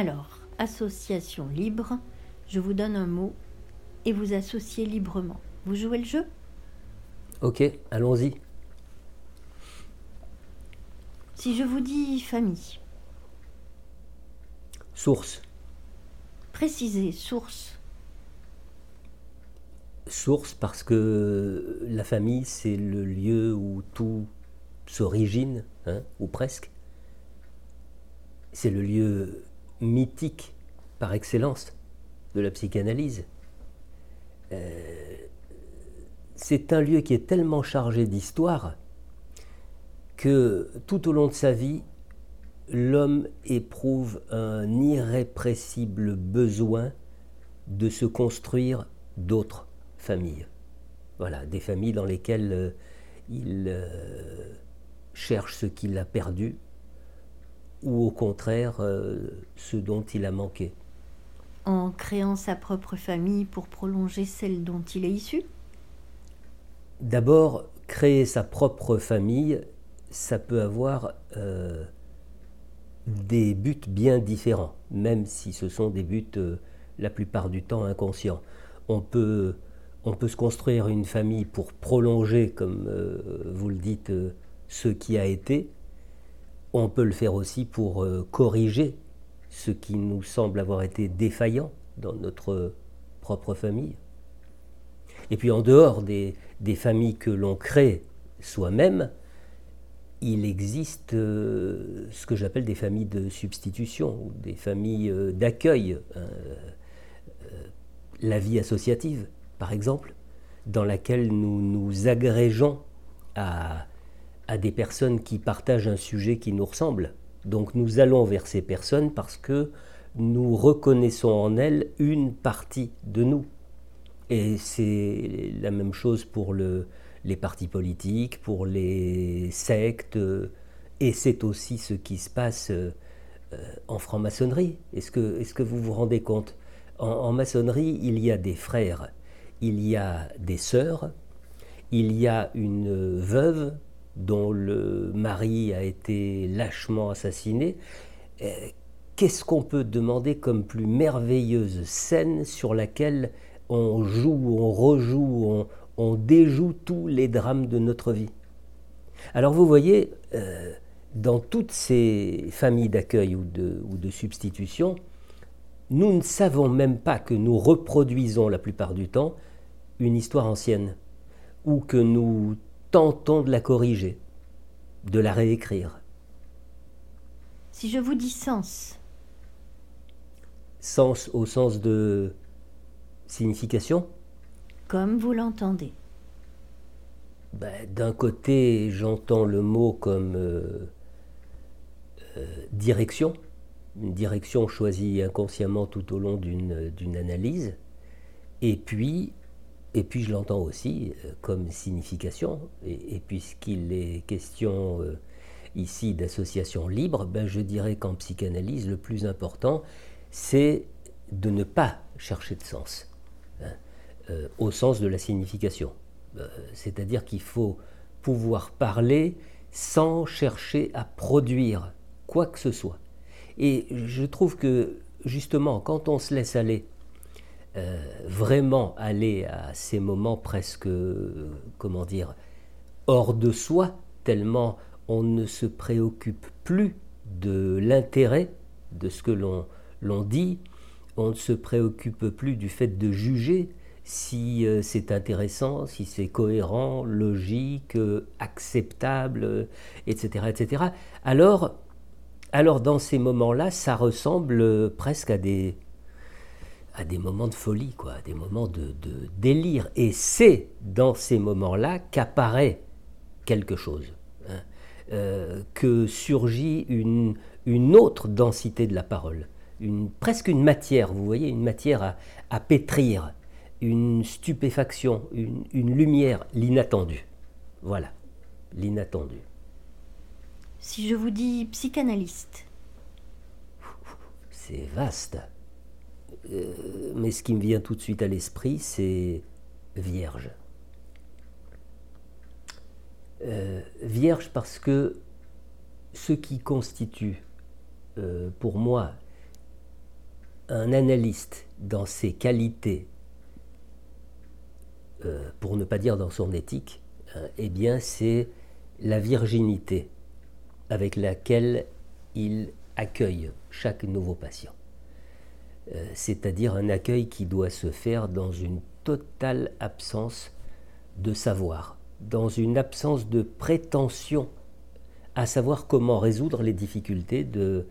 Alors, association libre, je vous donne un mot et vous associez librement. Vous jouez le jeu? Ok, allons-y. Si je vous dis famille, Source. précisez source. Source parce que la famille, c'est le lieu où tout s'origine, hein, ou presque. C'est le lieu mythique par excellence de la psychanalyse. Euh, c'est un lieu qui est tellement chargé d'histoire que tout au long de sa vie, l'homme éprouve un irrépressible besoin de se construire d'autres familles. Voilà, des familles dans lesquelles euh, il euh, cherche ce qu'il a perdu ou au contraire euh, ce dont il a manqué. En créant sa propre famille pour prolonger celle dont il est issu? D'abord, créer sa propre famille, ça peut avoir euh, des buts bien différents, même si ce sont des buts euh, la plupart du temps inconscients. On peut, on peut se construire une famille pour prolonger, comme vous le dites, ce qui a été. On peut le faire aussi pour euh, corriger ce qui nous semble avoir été défaillant dans notre propre famille. Et puis en dehors des, familles que l'on crée soi-même, il existe euh, ce que j'appelle des familles de substitution, ou des familles euh, d'accueil. La vie associative, par exemple, dans laquelle nous nous agrégeons à, à des personnes qui partagent un sujet qui nous ressemble. Donc nous allons vers ces personnes parce que nous reconnaissons en elles une partie de nous. Et c'est la même chose pour le, les partis politiques, pour les sectes, euh, et c'est aussi ce qui se passe euh, euh, en franc-maçonnerie. Est-ce que, est que vous vous rendez compte? En, en maçonnerie, il y a des frères, il y a des sœurs, il y a une veuve dont le mari a été lâchement assassiné. Euh, Qu'est-ce qu'on peut demander comme plus merveilleuse scène sur laquelle on joue, on rejoue, on, déjoue tous les drames de notre vie? Alors vous voyez, euh, dans toutes ces familles d'accueil ou de substitution, nous ne savons même pas que nous reproduisons la plupart du temps une histoire ancienne, ou que nous tentons de la corriger, de la réécrire. Si je vous dis sens, Sens au sens de signification? Comme vous l'entendez, Ben, D'un côté, j'entends le mot comme euh, euh, direction, une direction choisie inconsciemment tout au long d'une d'une analyse, et puis, et puis je l'entends aussi euh, comme signification, et, et puisqu'il est question euh, ici d'association libre, ben, je dirais qu'en psychanalyse, le plus important, c'est de ne pas chercher de sens hein, euh, au sens de la signification. C'est-à-dire qu'il faut pouvoir parler sans chercher à produire quoi que ce soit. Et je trouve que justement, quand on se laisse aller, euh, vraiment aller à ces moments presque, euh, comment dire, hors de soi, tellement on ne se préoccupe plus de l'intérêt de ce que l'on dit, on ne se préoccupe plus du fait de juger si euh, c'est intéressant, si c'est cohérent, logique, acceptable, etc., etc. Alors, alors dans ces moments-là, ça ressemble presque à des, à des moments de folie, quoi, à des moments de, de délire. Et c'est dans ces moments-là qu'apparaît quelque chose, hein, euh, que surgit une, une autre densité de la parole, une, presque une matière, vous voyez, une matière à, à pétrir, une stupéfaction, une, une lumière, l'inattendu. Voilà, l'inattendu. si je vous dis psychanalyste, C'est vaste. Euh, mais ce qui me vient tout de suite à l'esprit, c'est vierge. Euh, vierge parce que ce qui constitue euh, pour moi un analyste dans ses qualités, pour ne pas dire dans son éthique, hein, eh bien c'est la virginité avec laquelle il accueille chaque nouveau patient. Euh, c'est-à-dire un accueil qui doit se faire dans une totale absence de savoir, dans une absence de prétention à savoir comment résoudre les difficultés de,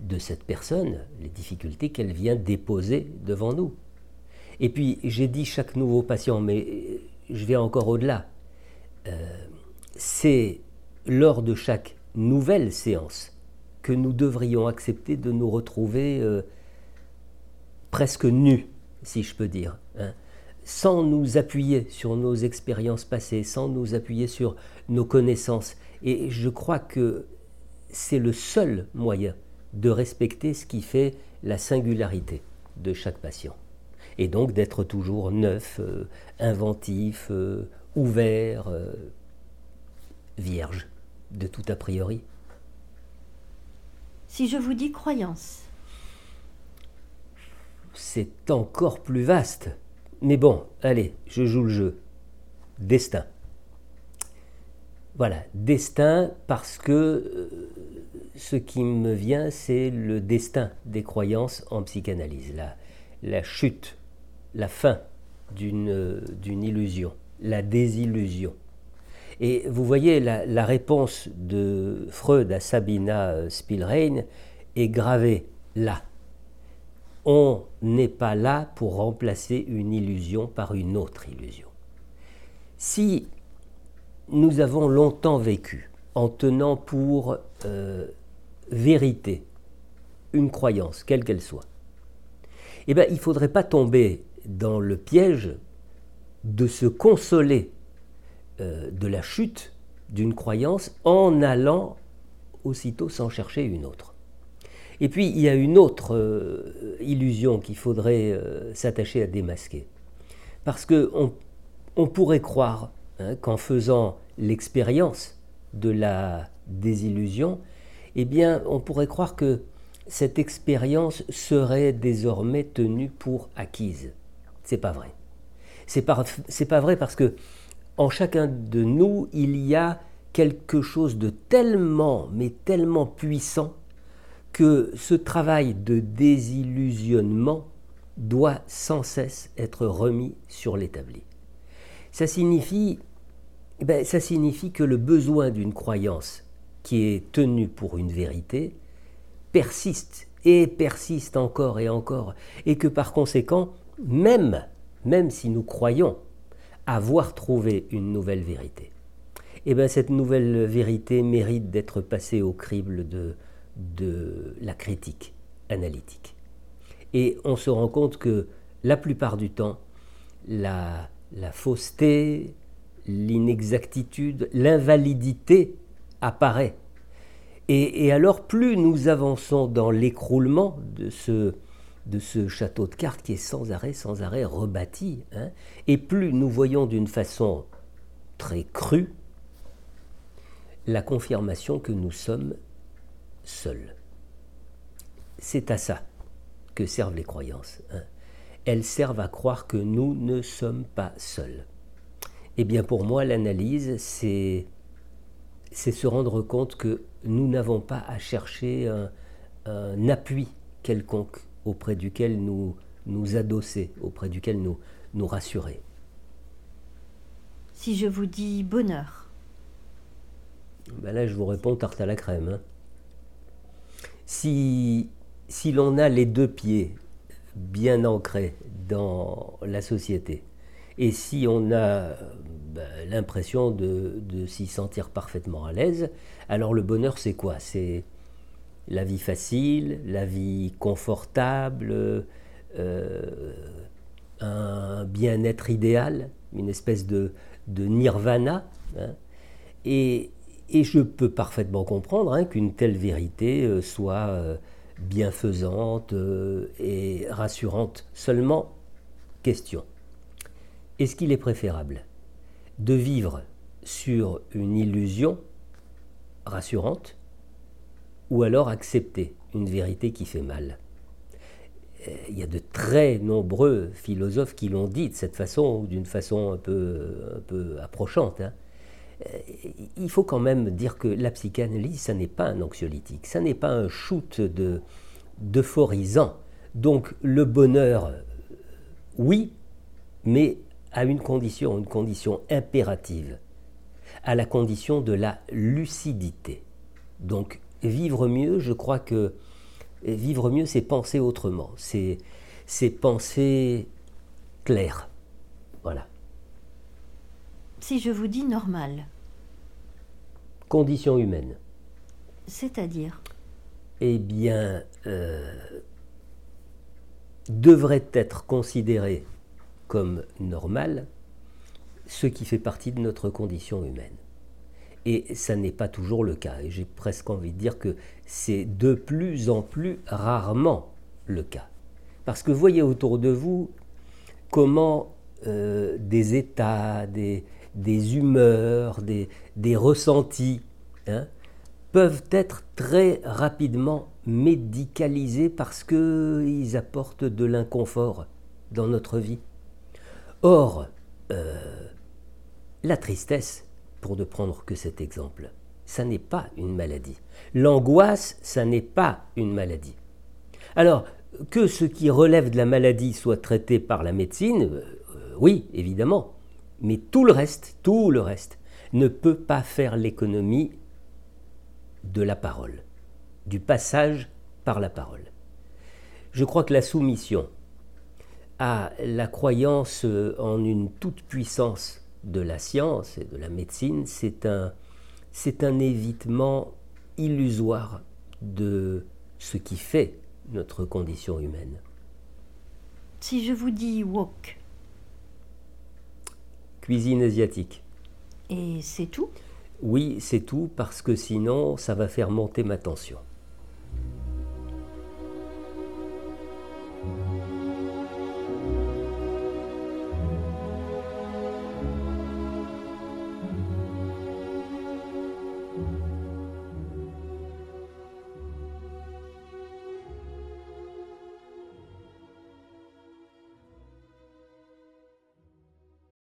de cette personne, les difficultés qu'elle vient déposer devant nous. Et puis j'ai dit chaque nouveau patient, mais euh, je vais encore au-delà. Euh, c'est lors de chaque nouvelle séance que nous devrions accepter de nous retrouver presque nus, si je peux dire, hein, sans nous appuyer sur nos expériences passées, sans nous appuyer sur nos connaissances. Et je crois que c'est le seul moyen de respecter ce qui fait la singularité de chaque patient. Et donc d'être toujours neuf, euh, inventif, euh, ouvert, vierge de tout a priori. Si je vous dis croyance C'est encore plus vaste. Mais bon, allez, je joue le jeu. Destin. Voilà, destin parce que euh, ce qui me vient, c'est le destin des croyances en psychanalyse, la, la chute, la fin d'une illusion, la désillusion. Et vous voyez, la, réponse de Freud à Sabina euh, Spielrein est gravée là. On n'est pas là pour remplacer une illusion par une autre illusion. Si nous avons longtemps vécu en tenant pour euh, vérité une croyance, quelle qu'elle soit, eh bien, il ne faudrait pas tomber dans le piège de se consoler euh, de la chute d'une croyance en allant aussitôt s'en chercher une autre. Et puis il y a une autre euh, illusion qu'il faudrait euh, s'attacher à démasquer. Parce qu'on on pourrait croire hein, qu'en faisant l'expérience de la désillusion, eh bien on pourrait croire que cette expérience serait désormais tenue pour acquise. C'est pas vrai. C'est pas, pas vrai parce que en chacun de nous, il y a quelque chose de tellement, mais tellement puissant, que ce travail de désillusionnement doit sans cesse être remis sur l'établi. Ça signifie, eh ben, ça signifie que le besoin d'une croyance qui est tenue pour une vérité persiste et persiste encore et encore, et que par conséquent, même, même si nous croyons avoir trouvé une nouvelle vérité. Eh bien cette nouvelle vérité mérite d'être passée au crible de, de la critique analytique. Et on se rend compte que la plupart du temps, la, fausseté, l'inexactitude, l'invalidité apparaît. Et, alors plus nous avançons dans l'écroulement de ce, de ce château de cartes qui est sans arrêt, sans arrêt rebâti. Hein. Et plus nous voyons d'une façon très crue la confirmation que nous sommes seuls. C'est à ça que servent les croyances. Hein. Elles servent à croire que nous ne sommes pas seuls. Eh bien pour moi, l'analyse, c'est, c'est se rendre compte que nous n'avons pas à chercher un appui quelconque auprès duquel nous nous adosser, auprès duquel nous nous rassurer. Si je vous dis bonheur ben Là, je vous réponds tarte à la crème. Hein. Si, si l'on a les deux pieds bien ancrés dans la société, et si on a ben, l'impression de, de s'y sentir parfaitement à l'aise, alors le bonheur, c'est quoi? C'est la vie facile, la vie confortable, euh, un bien-être idéal, une espèce de, nirvana. Hein. Et, je peux parfaitement comprendre hein, qu'une telle vérité euh, soit euh, bienfaisante et rassurante. Seulement, question. Est-ce qu'il est préférable de vivre sur une illusion rassurante ou alors accepter une vérité qui fait mal? Il y a de très nombreux philosophes qui l'ont dit de cette façon, d'une façon un peu, un peu approchante. Hein. Il faut quand même dire que la psychanalyse, ça n'est pas un anxiolytique, ça n'est pas un shoot de, d'euphorisant. Donc le bonheur, oui, mais à une condition, une condition impérative, à la condition de la lucidité. Donc vivre mieux, je crois que vivre mieux, c'est penser autrement, c'est, penser clair. Voilà. Si je vous dis normal. Condition humaine. C'est-à-dire Eh bien, euh, devrait être considéré comme normal ce qui fait partie de notre condition humaine. Et ça n'est pas toujours le cas. Et j'ai presque envie de dire que c'est de plus en plus rarement le cas. Parce que voyez autour de vous comment euh, des états, des, des humeurs, des, ressentis hein, peuvent être très rapidement médicalisés parce qu'ils apportent de l'inconfort dans notre vie. Or, euh, la tristesse, pour ne prendre que cet exemple, ça n'est pas une maladie. L'angoisse, ça n'est pas une maladie. Alors, que ce qui relève de la maladie soit traité par la médecine, euh, oui, évidemment, mais tout le reste, tout le reste, ne peut pas faire l'économie de la parole, du passage par la parole. Je crois que la soumission à la croyance en une toute-puissance de la science et de la médecine, c'est un, c'est un évitement illusoire de ce qui fait notre condition humaine. Si je vous dis wok. Cuisine asiatique. Et c'est tout? Oui, c'est tout parce que sinon ça va faire monter ma tension.